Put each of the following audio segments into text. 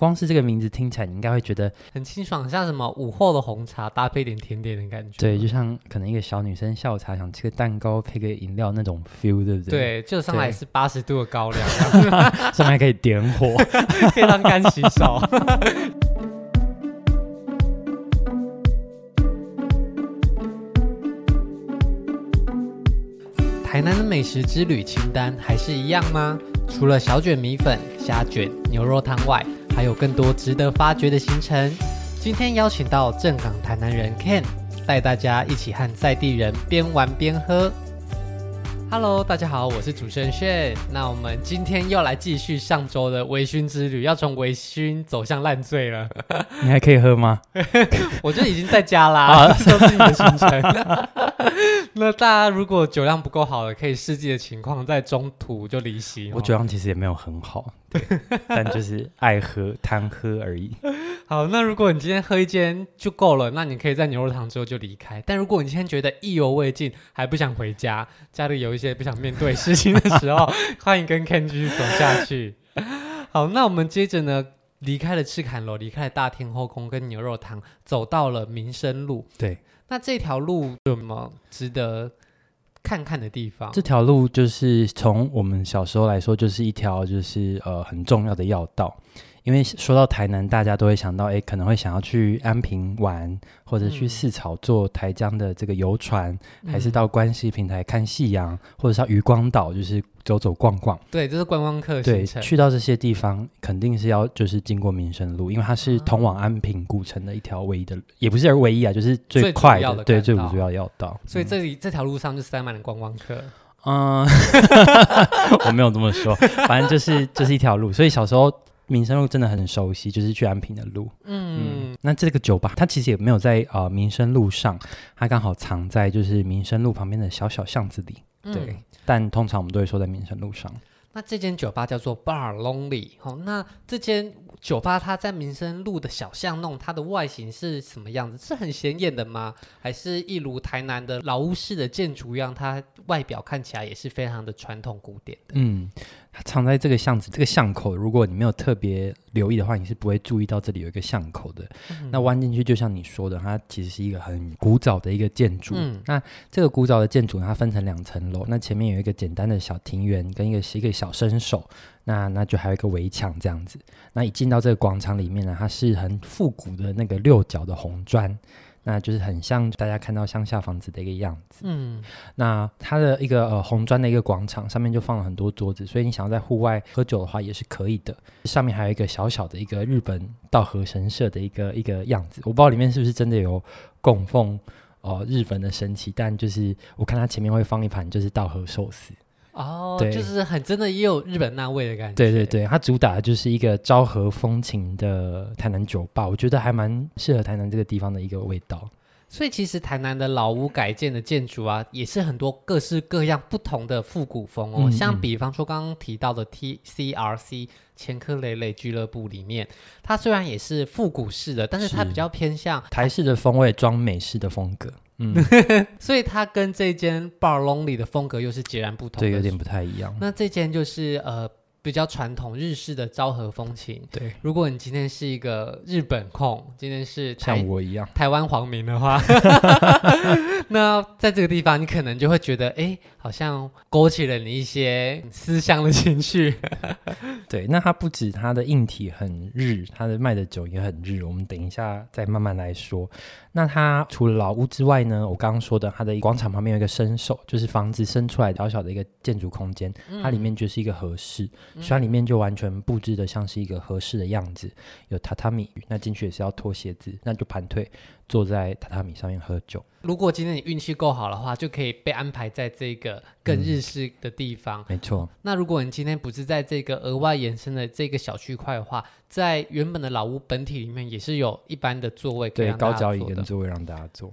光是这个名字听起来，你应该会觉得很清爽，像什么午后的红茶搭配点甜点的感觉。对，就像可能一个小女生下午茶想吃个蛋糕配个饮料那种 feel，对不对？对，就上来是八十度的高粱，上面还可以点火，可以当干洗手。台南的美食之旅清单还是一样吗？除了小卷米粉、虾卷、牛肉汤外，还有更多值得发掘的行程。今天邀请到正港台南人 Ken，带大家一起和在地人边玩边喝。Hello，大家好，我是主持人炫。那我们今天又来继续上周的微醺之旅，要从微醺走向烂醉了。你还可以喝吗？我就已经在家啦，都是你的行程。那大家如果酒量不够好的，可以视自己的情况，在中途就离席。我酒量其实也没有很好，对，但就是爱喝贪喝而已。好，那如果你今天喝一间就够了，那你可以在牛肉汤之后就离开。但如果你今天觉得意犹未尽，还不想回家，家里有一些不想面对事情的时候，欢迎跟 Ken 继续走下去。好，那我们接着呢，离开了赤坎楼，离开了大天后宫跟牛肉汤，走到了民生路。对，那这条路有什么值得看看的地方？这条路就是从我们小时候来说，就是一条就是呃很重要的要道。因为说到台南，大家都会想到，哎，可能会想要去安平玩，或者去四草坐台江的这个游船，嗯、还是到关西平台看夕阳，或者是到渔光岛，就是走走逛逛。对，这是观光客。对，去到这些地方，肯定是要就是经过民生路，因为它是通往安平古城的一条唯一的，也不是唯一啊，就是最快的，的对，最主要的要道。所以这里、嗯、这条路上就塞满了观光客。嗯，我没有这么说，反正就是就是一条路。所以小时候。民生路真的很熟悉，就是去安平的路。嗯，嗯，那这个酒吧它其实也没有在呃民生路上，它刚好藏在就是民生路旁边的小小巷子里。嗯、对，但通常我们都会说在民生路上。那这间酒吧叫做 Bar Lonely。好，那这间酒吧它在民生路的小巷弄，它的外形是什么样子？是很显眼的吗？还是一如台南的老屋式的建筑一样，它外表看起来也是非常的传统古典的？嗯。它藏在这个巷子，这个巷口，如果你没有特别留意的话，你是不会注意到这里有一个巷口的。嗯、那弯进去，就像你说的，它其实是一个很古早的一个建筑。嗯、那这个古早的建筑，它分成两层楼，那前面有一个简单的小庭园，跟一个一个小伸手，那那就还有一个围墙这样子。那一进到这个广场里面呢，它是很复古的那个六角的红砖。那就是很像大家看到乡下房子的一个样子。嗯，那它的一个呃红砖的一个广场上面就放了很多桌子，所以你想要在户外喝酒的话也是可以的。上面还有一个小小的一个日本稻荷神社的一个一个样子，我不知道里面是不是真的有供奉哦、呃、日本的神祇，但就是我看它前面会放一盘就是稻荷寿司。哦，对，就是很真的，也有日本那味的感觉。对对对，它主打的就是一个昭和风情的台南酒吧，我觉得还蛮适合台南这个地方的一个味道。所以其实台南的老屋改建的建筑啊，也是很多各式各样不同的复古风哦。嗯嗯，像比方说刚刚提到的 TCRC 前科累累俱乐部里面，它虽然也是复古式的，但是它比较偏向台式的风味装美式的风格。嗯，所以它跟这间 Bar Lonely 的风格又是截然不同的，对，有点不太一样。那这间就是呃。比较传统日式的昭和风情。对，如果你今天是一个日本控，今天是像我一样台湾皇民的话，那在这个地方你可能就会觉得，哎，好像勾起了你一些思乡的情绪。对，那它不止它的硬体很日，它的卖的酒也很日。我们等一下再慢慢来说。那它除了老屋之外呢，我刚刚说的，它的广场旁边有一个伸手，就是房子伸出来小小的一个建筑空间，嗯、它里面就是一个和室，嗯、所以它里面就完全布置的像是一个合适的样子，有榻榻米，那进去也是要脱鞋子，那就盘腿。坐在榻榻米上面喝酒。如果今天你运气够好的话，就可以被安排在这个更日式的地方。嗯、没错。那如果你今天不是在这个额外延伸的这个小区块的话，在原本的老屋本体里面也是有一般的座位可以高脚椅跟座位让大家坐。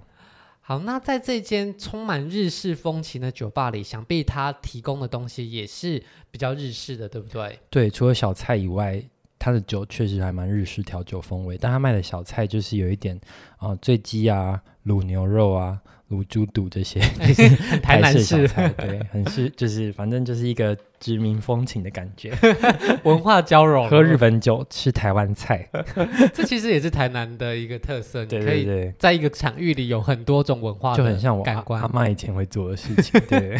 好，那在这间充满日式风情的酒吧里，想必他提供的东西也是比较日式的，对不对？对，除了小菜以外。他的酒确实还蛮日式调酒风味，但他卖的小菜就是有一点啊，醉鸡啊、卤牛肉啊。卤猪肚这些，台南市对，很是就是反正就是一个殖民风情的感觉，文化交融，喝日本酒，吃台湾菜，这其实也是台南的一个特色。对对对，在一个场域里有很多种文化，就很像我感官阿妈以前会做的事情。对，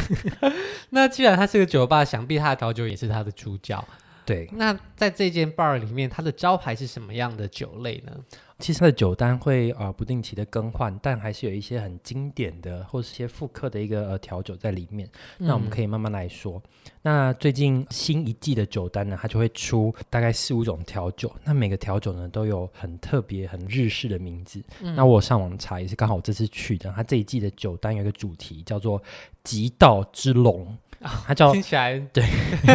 那既然它是个酒吧，想必它的调酒也是它的主角。对，那在这间 bar 里面，它的招牌是什么样的酒类呢？其实它的酒单会啊、呃、不定期的更换，但还是有一些很经典的或是一些复刻的一个呃调酒在里面。嗯、那我们可以慢慢来说。那最近新一季的酒单呢，它就会出大概四五种调酒。那每个调酒呢都有很特别、很日式的名字。嗯、那我上网查也是刚好我这次去的，它这一季的酒单有一个主题叫做“极道之龙”，它叫听起来对，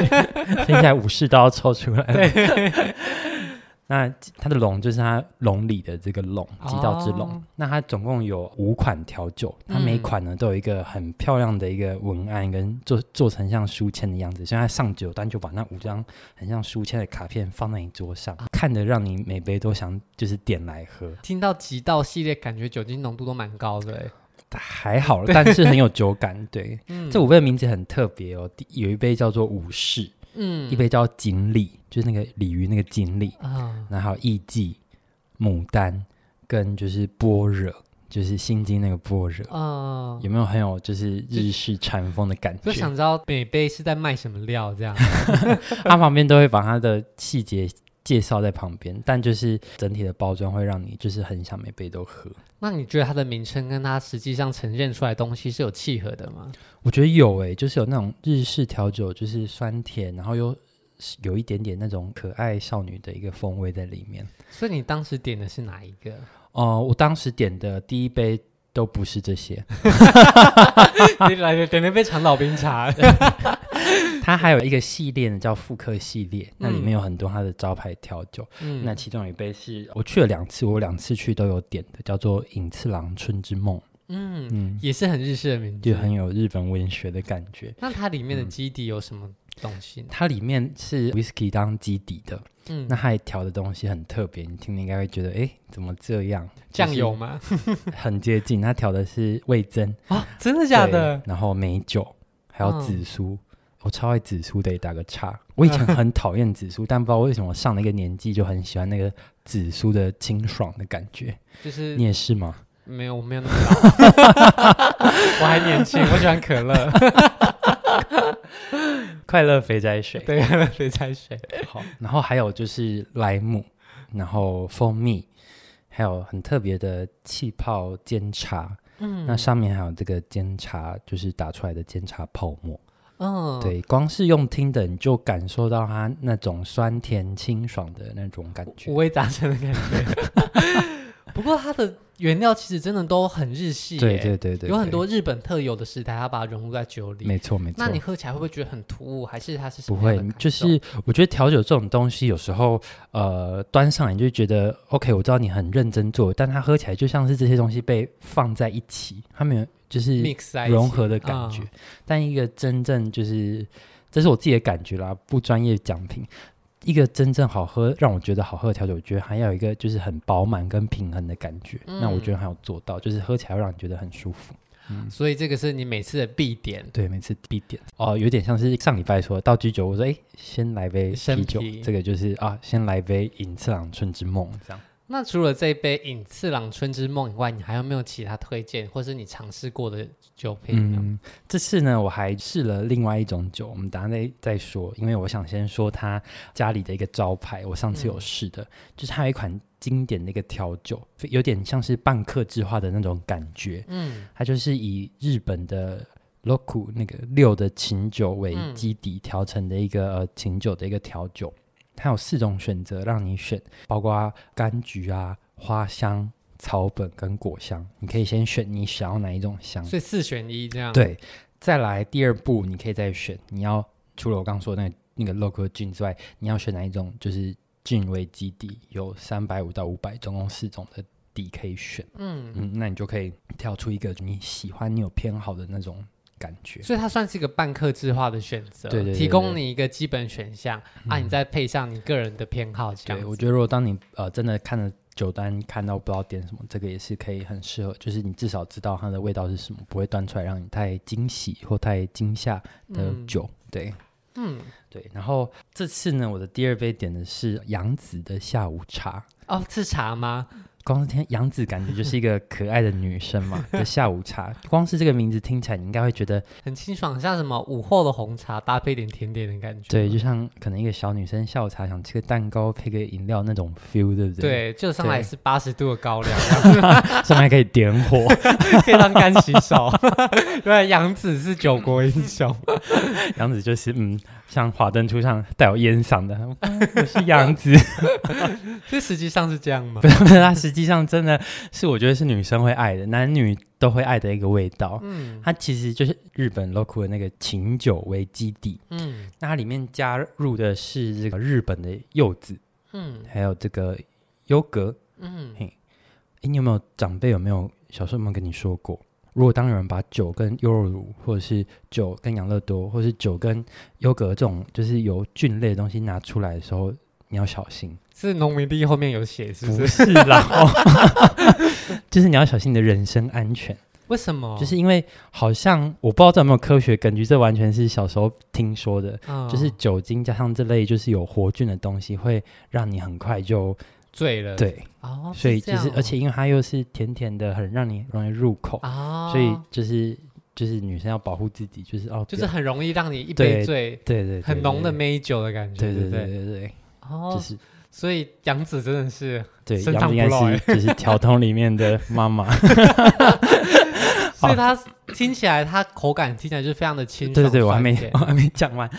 听起来武士都要抽出来了。对那它的龙就是它龙里的这个龙，极道之龙。哦、那它总共有五款调酒，它每款呢都有一个很漂亮的一个文案，跟做做成像书签的样子。所以它上酒单就把那五张很像书签的卡片放在你桌上，啊、看的让你每杯都想就是点来喝。听到极道系列，感觉酒精浓度都蛮高的，还好，但是很有酒感。对，嗯、这五杯的名字很特别哦。第有一杯叫做武士。嗯，一杯叫锦鲤，就是那个鲤鱼那个锦鲤。啊，然后还有艺妓、牡丹跟就是般若，就是心经那个般若。哦，有没有很有就是日式禅风的感觉？就想知道每杯是在卖什么料这样，他旁边都会把他的细节。介绍在旁边，但就是整体的包装会让你就是很想每杯都喝。那你觉得它的名称跟它实际上呈现出来的东西是有契合的吗？我觉得有诶、欸，就是有那种日式调酒，就是酸甜，然后又有一点点那种可爱少女的一个风味在里面。所以你当时点的是哪一个？哦、呃，我当时点的第一杯都不是这些。你来点了杯长岛冰茶。它还有一个系列呢，叫复刻系列，那里面有很多它的招牌调酒。嗯，那其中有一杯是我去了两次，我两次去都有点的，叫做隐次郎春之梦。嗯嗯，也是很日式的名字，就很有日本文学的感觉。那它里面的基底有什么东西？嗯，它里面是 whisky 当基底的。嗯，那它调的东西很特别，你听了应该会觉得，哎，怎么这样？酱油吗？很接近，它调的是味增啊，真的假的？然后美酒，还有紫苏。嗯我超爱紫苏的，打个叉。我以前很讨厌紫苏，但不知道为什么上了一个年纪就很喜欢那个紫苏的清爽的感觉。就是你也是吗？没有，我没有那么老。我还年轻，我喜欢可乐。快乐肥宅水，对，快乐肥宅水。好，然后还有就是莱姆，然后蜂蜜，还有很特别的气泡煎茶。嗯，那上面还有这个煎茶，就是打出来的煎茶泡沫。嗯，对，光是用听的你就感受到它那种酸甜清爽的那种感觉，五味杂陈的感觉。不过它的原料其实真的都很日系，对对对对，有很多日本特有的食材，它把它融入在酒里。没错没错。那你喝起来会不会觉得很突兀？还是它是什么？不会，就是我觉得调酒这种东西有时候呃端上来你就觉得 OK，我知道你很认真做，但它喝起来就像是这些东西被放在一起，它没有。就是融合的感觉，但一个真正就是，这是我自己的感觉啦，不专业讲评。一个真正好喝，让我觉得好喝的调酒，我觉得还要有一个就是很饱满跟平衡的感觉。嗯、那我觉得还有做到，就是喝起来会让你觉得很舒服。嗯，所以这个是你每次的必点，对，每次必点。哦，有点像是上礼拜说到居酒，我说哎，先来杯啤酒，皮这个就是啊，先来杯隐次郎春之梦这样。那除了这一杯隐次郎春之梦以外，你还有没有其他推荐，或是你尝试过的酒品？嗯，这次呢，我还试了另外一种酒，我们等下再再说。因为我想先说他家里的一个招牌，我上次有试的，嗯、就是它有一款经典的一个调酒，有点像是半克制化的那种感觉。嗯，它就是以日本的 Roku 那个六的琴酒为基底调成的一个、嗯呃、琴酒的一个调酒。它有四种选择让你选，包括柑橘啊、花香、草本跟果香，你可以先选你想要哪一种香。所以四选一这样。对，再来第二步，你可以再选，你要除了我刚刚说的那个、那个 local gin 之外，你要选哪一种？就是 gin 为基底，有三百五到五百，总共四种的底可以选。嗯嗯，那你就可以挑出一个你喜欢、你有偏好的那种。感觉。所以它算是一个半客制化的选择，对，对，对，对，提供你一个基本选项，嗯、啊，你再配上你个人的偏好这样。对，我觉得如果当你呃真的看了酒单，看到不知道点什么，这个也是可以很适合，就是你至少知道它的味道是什么，不会端出来让你太惊喜或太惊吓的酒。嗯、对，嗯，对。然后这次呢，我的第二杯点的是杨子的下午茶。哦，是茶吗？光是听杨子，感觉就是一个可爱的女生嘛。的下午茶，光是这个名字听起来，你应该会觉得很清爽，像什么午后的红茶搭配点甜点的感觉。对，就像可能一个小女生下午茶想吃个蛋糕配个饮料那种 feel，对不对？对，就上来是八十度的高粱，上面还可以点火，可以当干洗手。对，杨子是酒国英雄，杨子就是嗯。像华灯初上带有烟嗓的，我是杨子，这实际上是这样吗？不是，他实际上真的是我觉得是女生会爱的，男女都会爱的一个味道。嗯，它其实就是日本 local 的那个琴酒为基底，嗯，那它里面加入的是这个日本的柚子，嗯，还有这个优格，嗯，嘿，诶，你有没有长辈有没有小时候有没有跟你说过？如果当有人把酒跟优酪乳，或者是酒跟养乐多，或者是酒跟优格这种就是有菌类的东西拿出来的时候，你要小心。是农民历后面有写，是不是？不是啦，就是你要小心你的人身安全。为什么？就是因为好像我不知道这有没有科学根据，这完全是小时候听说的。哦、就是酒精加上这类就是有活菌的东西，会让你很快就。醉了，对，哦，所以就是，而且因为它又是甜甜的，很让你容易入口，哦，所以就是就是女生要保护自己，就是哦，就是很容易让你一杯醉，对对，很浓的美酒的感觉，对对对对对，哦，就是，所以杨子真的是，对，杨子应该是就是条通里面的妈妈，所以 它听起来它口感听起来就是非常的清爽，对对对，我还没 我还没讲完，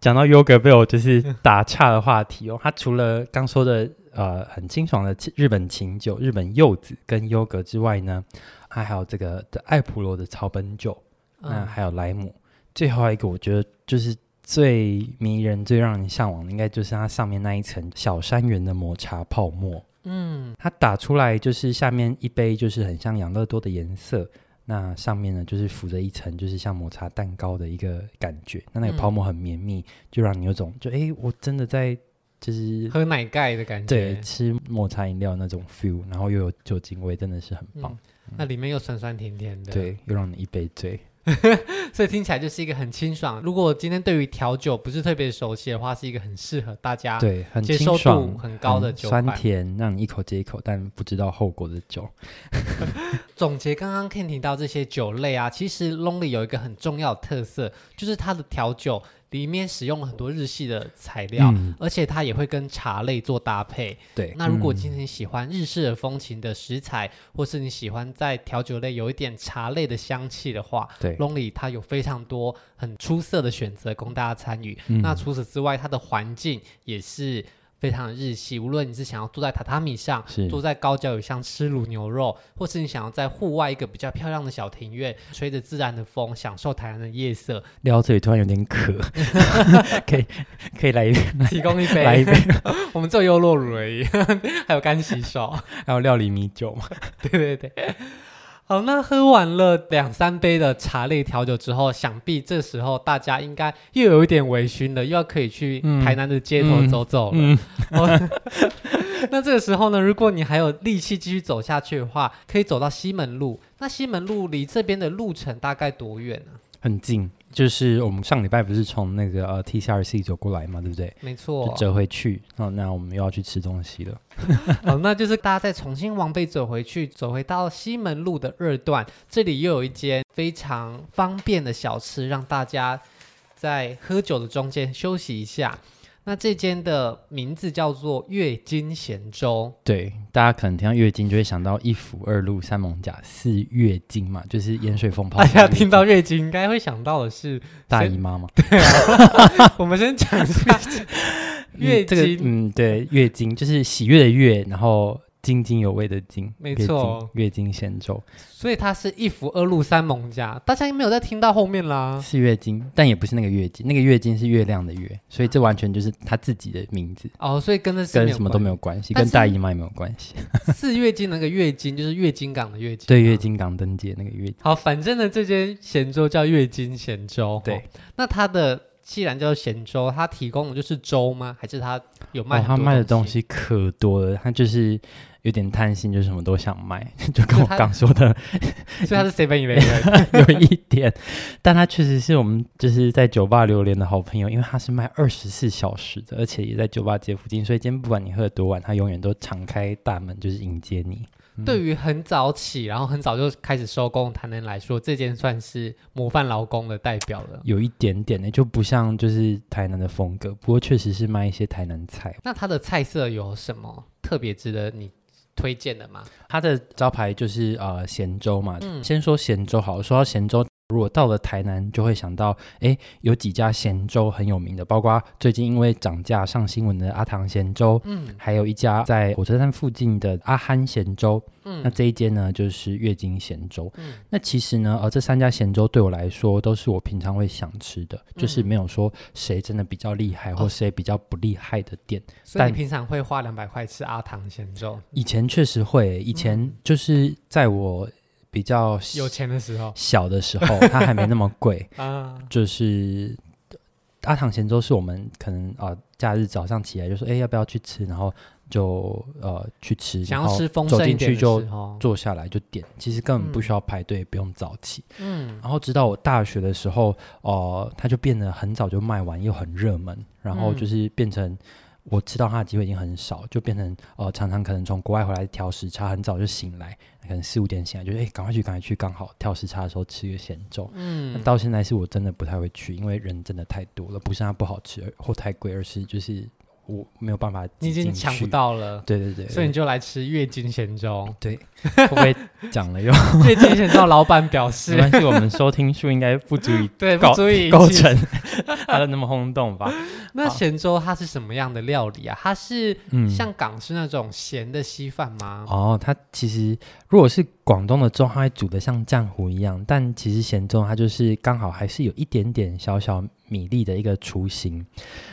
讲到优格被我就是打岔的话题哦，它除了刚说的。呃，很清爽的日本琴酒、日本柚子跟优格之外呢，还还有这个的艾普罗的草本酒，那、嗯、还有莱姆。最后一个，我觉得就是最迷人、最让人向往的，应该就是它上面那一层小山园的抹茶泡沫。嗯，它打出来就是下面一杯就是很像养乐多的颜色，那上面呢就是浮着一层就是像抹茶蛋糕的一个感觉。那那个泡沫很绵密，嗯、就让你有种就哎，我真的在。就是喝奶盖的感觉，对，吃抹茶饮料那种 feel，然后又有酒精味，真的是很棒。嗯、那里面又酸酸甜甜的，对，又让你一杯醉。所以听起来就是一个很清爽。如果今天对于调酒不是特别熟悉的话，是一个很适合大家对很接受度很高的酒，酸甜让你一口接一口，但不知道后果的酒。总结刚刚 Ken 提到这些酒类啊，其实 Lonely 有一个很重要的特色，就是它的调酒里面使用了很多日系的材料，嗯、而且它也会跟茶类做搭配。对，那如果今天喜欢日式的风情的食材，嗯、或是你喜欢在调酒类有一点茶类的香气的话，对，Lonely 它有非常多很出色的选择供大家参与。嗯、那除此之外，它的环境也是。非常的日系，无论你是想要坐在榻榻米上，坐在高脚椅上吃卤牛肉，或是你想要在户外一个比较漂亮的小庭院，吹着自然的风，享受台湾的夜色。聊这里突然有点渴，可以可以来一杯，提供一杯，来一杯。我们只有优酪乳而已，还有干洗手，还有料理米酒嘛？对对对。好，那喝完了两三杯的茶类调酒之后，想必这时候大家应该又有一点微醺了，又要可以去台南的街头走走了。嗯嗯、那这个时候呢，如果你还有力气继续走下去的话，可以走到西门路。那西门路离这边的路程大概多远呢？很近，就是我们上礼拜不是从那个呃 TCRC 走过来嘛，对不对？没错，就折回去。哦，那我们又要去吃东西了。好，那就是大家再重新往北走回去，走回到西门路的二段，这里又有一间非常方便的小吃，让大家在喝酒的中间休息一下。那这间的名字叫做月经咸粥。对，大家可能听到月经就会想到一府二路三艋甲四月经嘛，就是盐水风泡。大家听到月经应该会想到的是大姨妈嘛？对啊，我们先讲一下月津。这个嗯，对，月经就是喜悦的月，然后津津有味的津，没错，月经咸粥，所以它是一福二路三艋舺，大家应该没有再听到后面啦。是月经，但也不是那个月经，那个月经是月亮的月，所以这完全就是他自己的名字哦，所以跟这跟什么都没有关系，跟大姨妈也没有关系。四月经那个月经就是月经港的月经，对，月经港灯节那个月经。好，反正呢，这间咸粥叫月经咸粥，对，哦、那它的。既然叫咸粥，它提供的就是粥吗？还是它有卖？它卖的东西可多了，它就是有点贪心，就什么都想卖，就跟我刚说的，所以他是 seven eleven 有一点，但他确实是我们就是在酒吧流连的好朋友，因为他是卖二十四小时的，而且也在酒吧街附近，所以今天不管你喝多晚，他永远都敞开大门，就是迎接你。对于很早起，然后很早就开始收工台南来说，这间算是模范劳工的代表了。有一点点呢，就不像就是台南的风格，不过确实是卖一些台南菜。那它的菜色有什么特别值得你推荐的吗？它的招牌就是呃咸粥嘛。嗯，先说咸粥好，说到咸粥。如果到了台南，就会想到，哎，有几家咸粥很有名的，包括最近因为涨价上新闻的阿唐咸粥，嗯，还有一家在火车站附近的阿憨咸粥，嗯，那这一间呢就是月经咸粥，嗯，那其实呢，呃，这三家咸粥对我来说都是我平常会想吃的，嗯、就是没有说谁真的比较厉害或谁比较不厉害的店。所以你平常会花两百块吃阿唐咸粥？以前确实会，以前就是在我。比较有钱的时候，小的时候，它还没那么贵 啊。就是阿唐咸粥是我们可能啊、呃，假日早上起来就说，哎，要不要去吃？然后就呃去吃，想要吃丰盛走进去就坐下来就点，其实根本不需要排队，嗯、不用早起。嗯，然后直到我大学的时候，哦、呃，它就变得很早就卖完，又很热门，然后就是变成。我吃到它的机会已经很少，就变成呃，常常可能从国外回来调时差，很早就醒来，可能四五点醒来，就哎，赶快去，赶快去，刚好调时差的时候吃个咸粥。嗯，那到现在是我真的不太会去，因为人真的太多了，不是它不好吃或太贵，而是就是。我没有办法，你已经抢不到了。对对对，所以你就来吃月经咸粥。对，会不会讲了又？月经咸粥老板表示，没关系，我们收听数应该不足以 对，不足以构成 它的那么轰动吧？那咸粥它是什么样的料理啊？它是像港式那种咸的稀饭吗？哦，它其实如果是广东的粥，它会煮的像浆糊一样，但其实咸粥它就是刚好还是有一点点小小。米粒的一个雏形，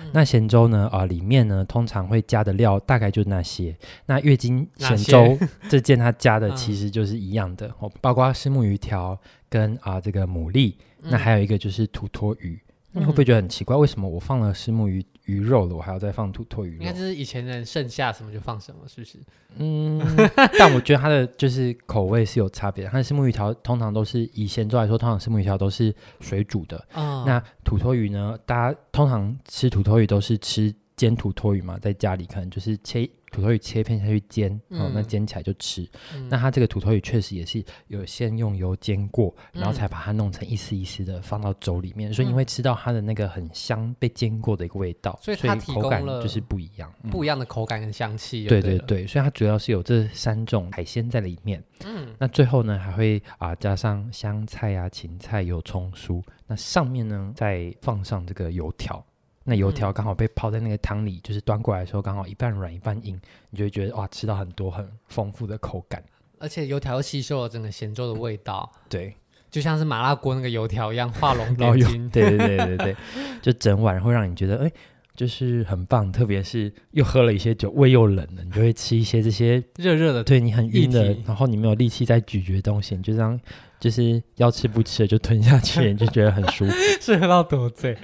嗯、那咸粥呢？啊、呃，里面呢通常会加的料大概就那些。那月经咸粥这件它加的 其实就是一样的，包括石木鱼条跟啊、呃、这个牡蛎，嗯、那还有一个就是土托鱼。你会不会觉得很奇怪？为什么我放了石目鱼鱼肉了，我还要再放土托鱼肉？应该就是以前人剩下什么就放什么，是不是？嗯，但我觉得它的就是口味是有差别的。它的虱目鱼条通常都是以咸粥来说，通常石目鱼条都是水煮的。哦、那土托鱼呢？大家通常吃土托鱼都是吃煎土托鱼嘛，在家里可能就是切。土托鱼切片下去煎，嗯、哦，那煎起来就吃。嗯、那它这个土托鱼确实也是有先用油煎过，嗯、然后才把它弄成一丝一丝的放到粥里面，嗯、所以你会吃到它的那个很香被煎过的一个味道。所以它口感就是不一样，不一样的口感跟香气。对对对，所以它主要是有这三种海鲜在里面。嗯，那最后呢还会啊加上香菜啊、芹菜、有葱酥，那上面呢再放上这个油条。那油条刚好被泡在那个汤里，嗯、就是端过来的时候刚好一半软一半硬，你就会觉得哇，吃到很多很丰富的口感，而且油条又吸收了整个咸粥的味道，对，就像是麻辣锅那个油条一样画龙 点睛，对对对对对，就整碗会让你觉得哎，就是很棒，特别是又喝了一些酒，胃又冷了，你就会吃一些这些热热的，对你很晕的，然后你没有力气再咀嚼东西，你就这样就是要吃不吃的就吞下去，你就觉得很舒服，是喝到多醉。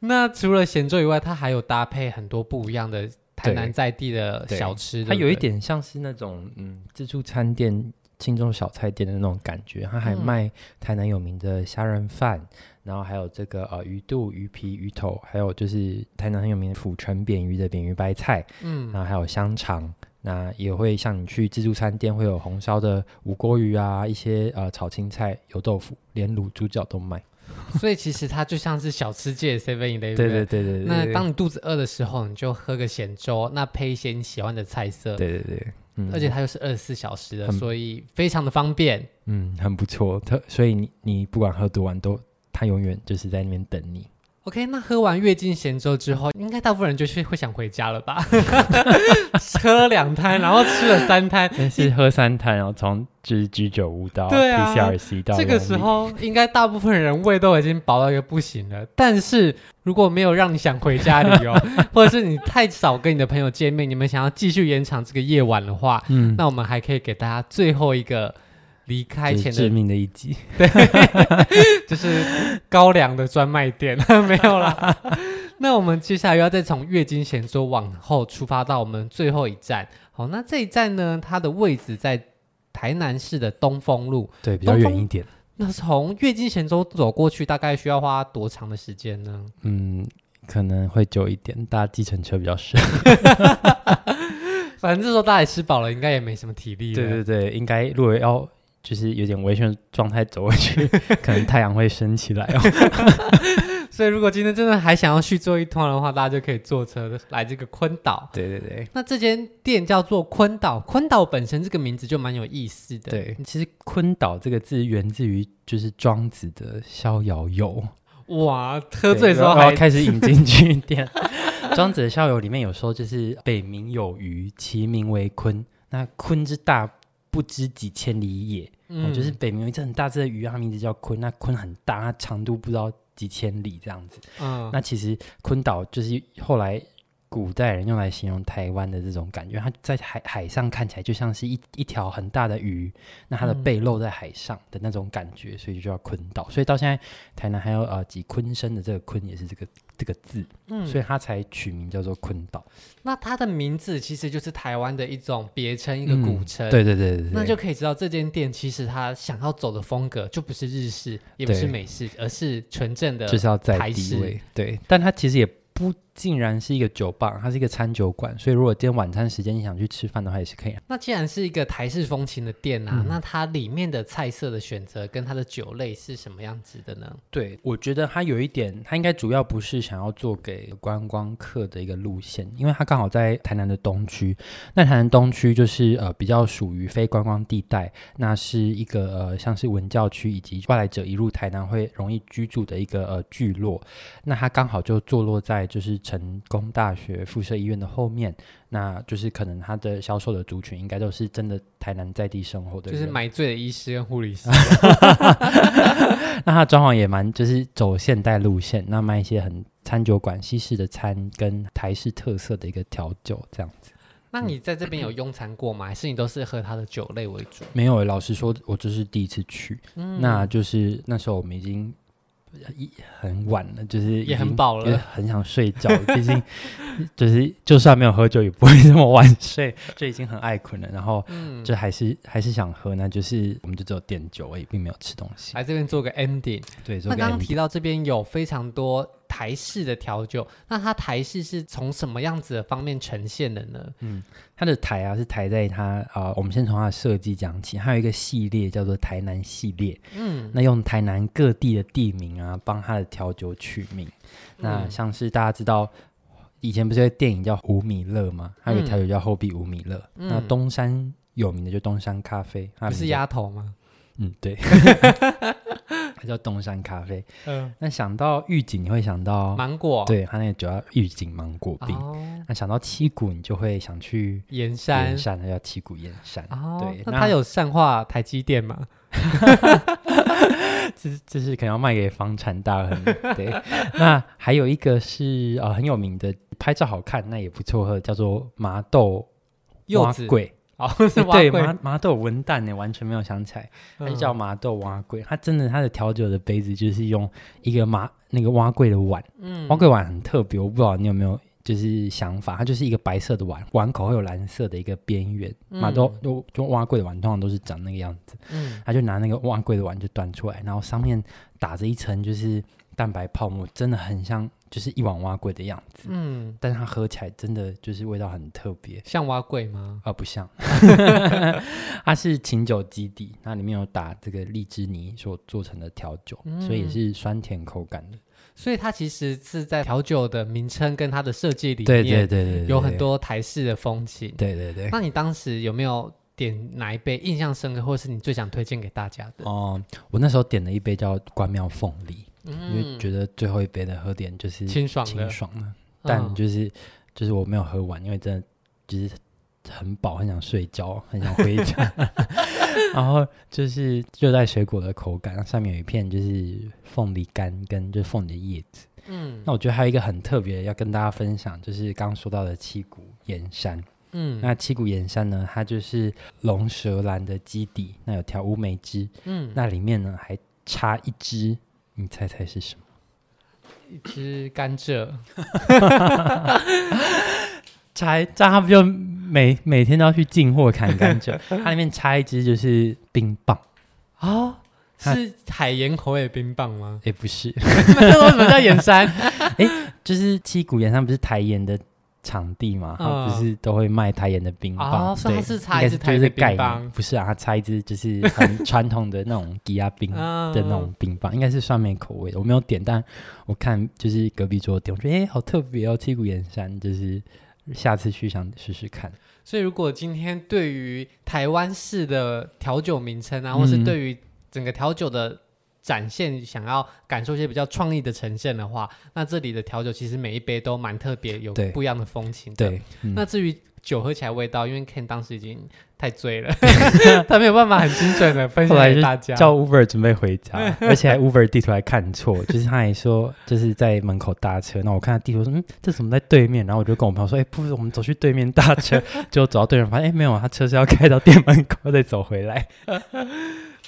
那除了咸粥以外，它还有搭配很多不一样的台南在地的小吃。它有一点像是那种嗯自助餐店、轻中小菜店的那种感觉。它还卖台南有名的虾仁饭，嗯、然后还有这个呃鱼肚、鱼皮、鱼头，还有就是台南很有名的府城扁鱼的扁鱼白菜。嗯，然后还有香肠。那也会像你去自助餐店会有红烧的五锅鱼啊，一些呃炒青菜、油豆腐，连卤猪脚都卖。所以其实它就像是小吃界的 Seven Eleven，对对对对，对。那当你肚子饿的时候，你就喝个咸粥，那配一些你喜欢的菜色。对对对，嗯，而且它又是二十四小时的，所以非常的方便。嗯，很不错。它所以你你不管喝多晚都，它永远就是在那边等你。OK，那喝完月经咸粥之后，应该大部分人就是会想回家了吧？喝两摊，然后吃了三摊，是喝三摊，然后从就是居酒屋到 PCRC 到、啊、这个时候，应该大部分人胃都已经饱到一个不行了。但是如果没有让你想回家的理由，或者是你太少跟你的朋友见面，你们想要继续延长这个夜晚的话，嗯，那我们还可以给大家最后一个。离开前的致命的一击，对，就是高粱的专卖店，没有啦。那我们接下来又要再从月经咸粥往后出发到我们最后一站。好，那这一站呢，它的位置在台南市的东风路，对，比较远一点。那从月经咸粥走过去，大概需要花多长的时间呢？嗯，可能会久一点，搭计程车比较省。反正这时候大家也吃饱了，应该也没什么体力了。对对对，应该如果要。就是有点微醺状态走过去，可能太阳会升起来哦。所以如果今天真的还想要去做一趟的话，大家就可以坐车来这个昆岛。对对对。那这间店叫做昆岛，昆岛本身这个名字就蛮有意思的。对，其实昆岛这个字源自于就是庄子的《逍遥游》。哇，喝醉的时候还开始引经据典。庄子的《逍遥》里面有说，就是北冥有鱼，其名为鲲。那鲲之大。不知几千里也，嗯，就是北冥有一只很大只的鱼，它名字叫鲲。那鲲很大，它长度不知道几千里这样子。嗯，那其实鲲岛就是后来古代人用来形容台湾的这种感觉。它在海海上看起来就像是一一条很大的鱼，那它的背露在海上的那种感觉，所以就叫鲲岛。所以到现在台南还有呃几鲲生的这个鲲也是这个。这个字，嗯，所以他才取名叫做坤岛。那它的名字其实就是台湾的一种别称，一个古称。对对对对，那就可以知道这间店其实它想要走的风格就不是日式，也不是美式，而是纯正的，就是要在地位。对，但它其实也。不竟然是一个酒吧，它是一个餐酒馆，所以如果今天晚餐时间你想去吃饭的话，也是可以。那既然是一个台式风情的店啊，嗯、那它里面的菜色的选择跟它的酒类是什么样子的呢？对，我觉得它有一点，它应该主要不是想要做给观光客的一个路线，因为它刚好在台南的东区。那台南东区就是呃比较属于非观光地带，那是一个呃像是文教区以及外来者一入台南会容易居住的一个呃聚落。那它刚好就坐落在。就是成功大学附设医院的后面，那就是可能他的销售的族群应该都是真的台南在地生活的人，就是买醉的医师跟护理师。那他装潢也蛮就是走现代路线，那卖一些很餐酒馆西式的餐跟台式特色的一个调酒这样子。那你在这边有用餐过吗？还是你都是喝他的酒类为主？没有，老实说，我这是第一次去。嗯，那就是那时候我们已经。一很晚了，就是也很饱了，很想睡觉。毕竟就是就算没有喝酒，也不会这么晚睡，就已经很爱困了。然后就还是、嗯、还是想喝，那就是我们就只有点酒而已，并没有吃东西。来这边做个 ending。对，那刚刚提到这边有非常多。台式的调酒，那它台式是从什么样子的方面呈现的呢？嗯，它的台啊是台在它啊、呃，我们先从它的设计讲起，它有一个系列叫做台南系列。嗯，那用台南各地的地名啊，帮它的调酒取名。嗯、那像是大家知道，以前不是有电影叫《五米勒》吗？它有调酒叫后壁五米勒。嗯、那东山有名的就东山咖啡，不是鸭头吗？嗯，对。它叫东山咖啡。嗯，那想到玉井，你会想到芒果。对，它那个叫玉井芒果冰。哦，那想到七谷，你就会想去盐山。盐山，它叫七谷盐山。哦，对。那它有善化台积电吗？这这是可能要卖给房产大亨。对。那还有一个是呃很有名的，拍照好看，那也不错喝，叫做麻豆柚子贵。哦，对，麻麻豆文旦呢，完全没有想起来，它就叫麻豆碗粿。它真的，它的调酒的杯子就是用一个麻那个碗粿的碗，嗯，碗粿碗很特别，我不知道你有没有就是想法，它就是一个白色的碗，碗口会有蓝色的一个边缘。麻豆就就碗粿的碗通常都是长那个样子，嗯，他就拿那个碗粿的碗就端出来，然后上面打着一层就是蛋白泡沫，真的很像。就是一碗蛙桂的样子，嗯，但是它喝起来真的就是味道很特别，像蛙桂吗？啊，不像，它是琴酒基底，那里面有打这个荔枝泥所做成的调酒，嗯、所以也是酸甜口感的。所以它其实是在调酒的名称跟它的设计里面，对对对对，有很多台式的风情。对对对。那你当时有没有点哪一杯印象深刻，或是你最想推荐给大家的？哦，我那时候点了一杯叫关庙凤梨。嗯、因为觉得最后一杯的喝点就是清爽的，清爽的，但就是、嗯、就是我没有喝完，因为真的就是很饱，很想睡觉，很想回家。然后就是热带水果的口感，上面有一片就是凤梨干跟就是凤梨的叶子。嗯，那我觉得还有一个很特别要跟大家分享，就是刚刚说到的七谷岩山。嗯，那七谷岩山呢，它就是龙舌兰的基底，那有条乌梅汁。嗯，那里面呢还插一支，你猜猜是什么？一只甘蔗。拆这样，他不就每每天都要去进货砍甘蔗？他里面插一支就是冰棒啊。哦是海盐口味的冰棒吗？也、欸、不是，那为什么叫盐山？哎、欸，就是七股盐山不是台盐的场地嘛？嗯、不是都会卖台盐的冰棒？哦，所以是插一支台盐的冰棒？不是啊，它插一支就是很 传统的那种低压冰的那种冰棒，应该是酸梅口味的。我没有点，但我看就是隔壁桌点，我觉得哎、欸，好特别哦，七股盐山，就是下次去想试试看。所以如果今天对于台湾式的调酒名称啊，或是对于整个调酒的展现，想要感受一些比较创意的呈现的话，那这里的调酒其实每一杯都蛮特别，有不一样的风情的。对，嗯、那至于酒喝起来味道，因为 Ken 当时已经太醉了，他没有办法很精准的分享给大家。叫 Uber 准备回家，而且还 Uber 地图还看错，就是他还说就是在门口搭车。那我看他地图说，嗯，这怎么在对面？然后我就跟我朋友说，哎、欸，不是，我们走去对面搭车，就走到对面发现，哎、欸，没有，他车是要开到店门口再走回来。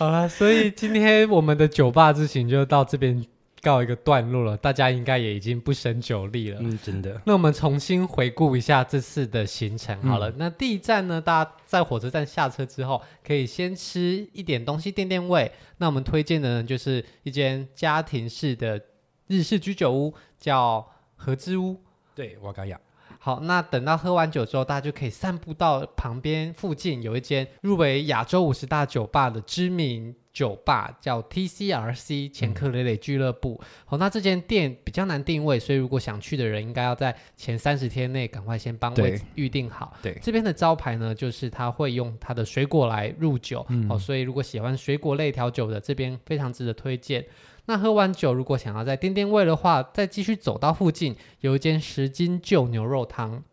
好了，所以今天我们的酒吧之行就到这边告一个段落了。大家应该也已经不胜酒力了。嗯，真的。那我们重新回顾一下这次的行程。好了，嗯、那第一站呢，大家在火车站下车之后，可以先吃一点东西垫垫胃。那我们推荐的呢，就是一间家庭式的日式居酒屋，叫和之屋。对，瓦嘎亚。好，那等到喝完酒之后，大家就可以散步到旁边附近有一间入围亚洲五十大酒吧的知名酒吧，叫 TCRC 前克雷雷俱乐部。好、嗯，那这间店比较难定位，所以如果想去的人，应该要在前三十天内赶快先帮位预定好。对，这边的招牌呢，就是他会用他的水果来入酒。嗯，好，所以如果喜欢水果类调酒的，这边非常值得推荐。那喝完酒，如果想要再垫垫胃的话，再继续走到附近，有一间十斤旧牛肉汤。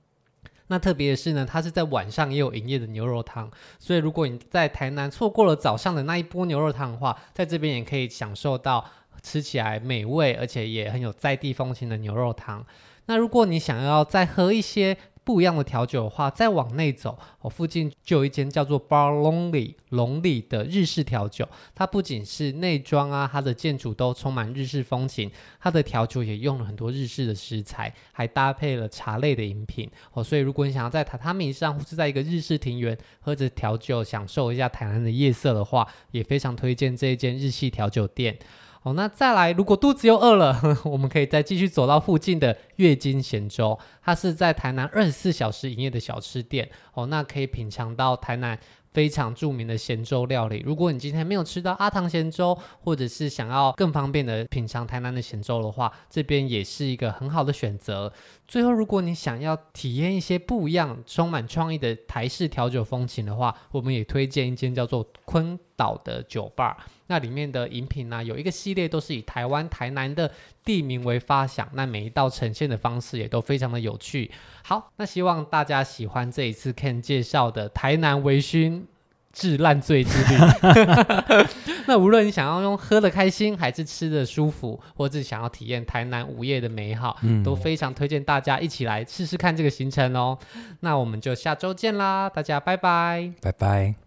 那特别的是呢，它是在晚上也有营业的牛肉汤，所以如果你在台南错过了早上的那一波牛肉汤的话，在这边也可以享受到吃起来美味，而且也很有在地风情的牛肉汤。那如果你想要再喝一些，不一样的调酒的话，再往内走，我附近就有一间叫做 Bar Lonely 龙里的日式调酒。它不仅是内装啊，它的建筑都充满日式风情，它的调酒也用了很多日式的食材，还搭配了茶类的饮品哦。所以如果你想要在榻榻米上，或是在一个日式庭园喝着调酒，享受一下台南的夜色的话，也非常推荐这一间日系调酒店。哦，那再来，如果肚子又饿了，我们可以再继续走到附近的月津咸粥，它是在台南二十四小时营业的小吃店。哦，那可以品尝到台南非常著名的咸粥料理。如果你今天没有吃到阿唐咸粥，或者是想要更方便的品尝台南的咸粥的话，这边也是一个很好的选择。最后，如果你想要体验一些不一样、充满创意的台式调酒风情的话，我们也推荐一间叫做坤岛的酒吧。那里面的饮品呢、啊，有一个系列都是以台湾台南的地名为发想，那每一道呈现的方式也都非常的有趣。好，那希望大家喜欢这一次 Ken 介绍的台南微醺治烂醉之旅。那无论你想要用喝的开心，还是吃的舒服，或者想要体验台南午夜的美好，嗯、都非常推荐大家一起来试试看这个行程哦。那我们就下周见啦，大家拜拜，拜拜。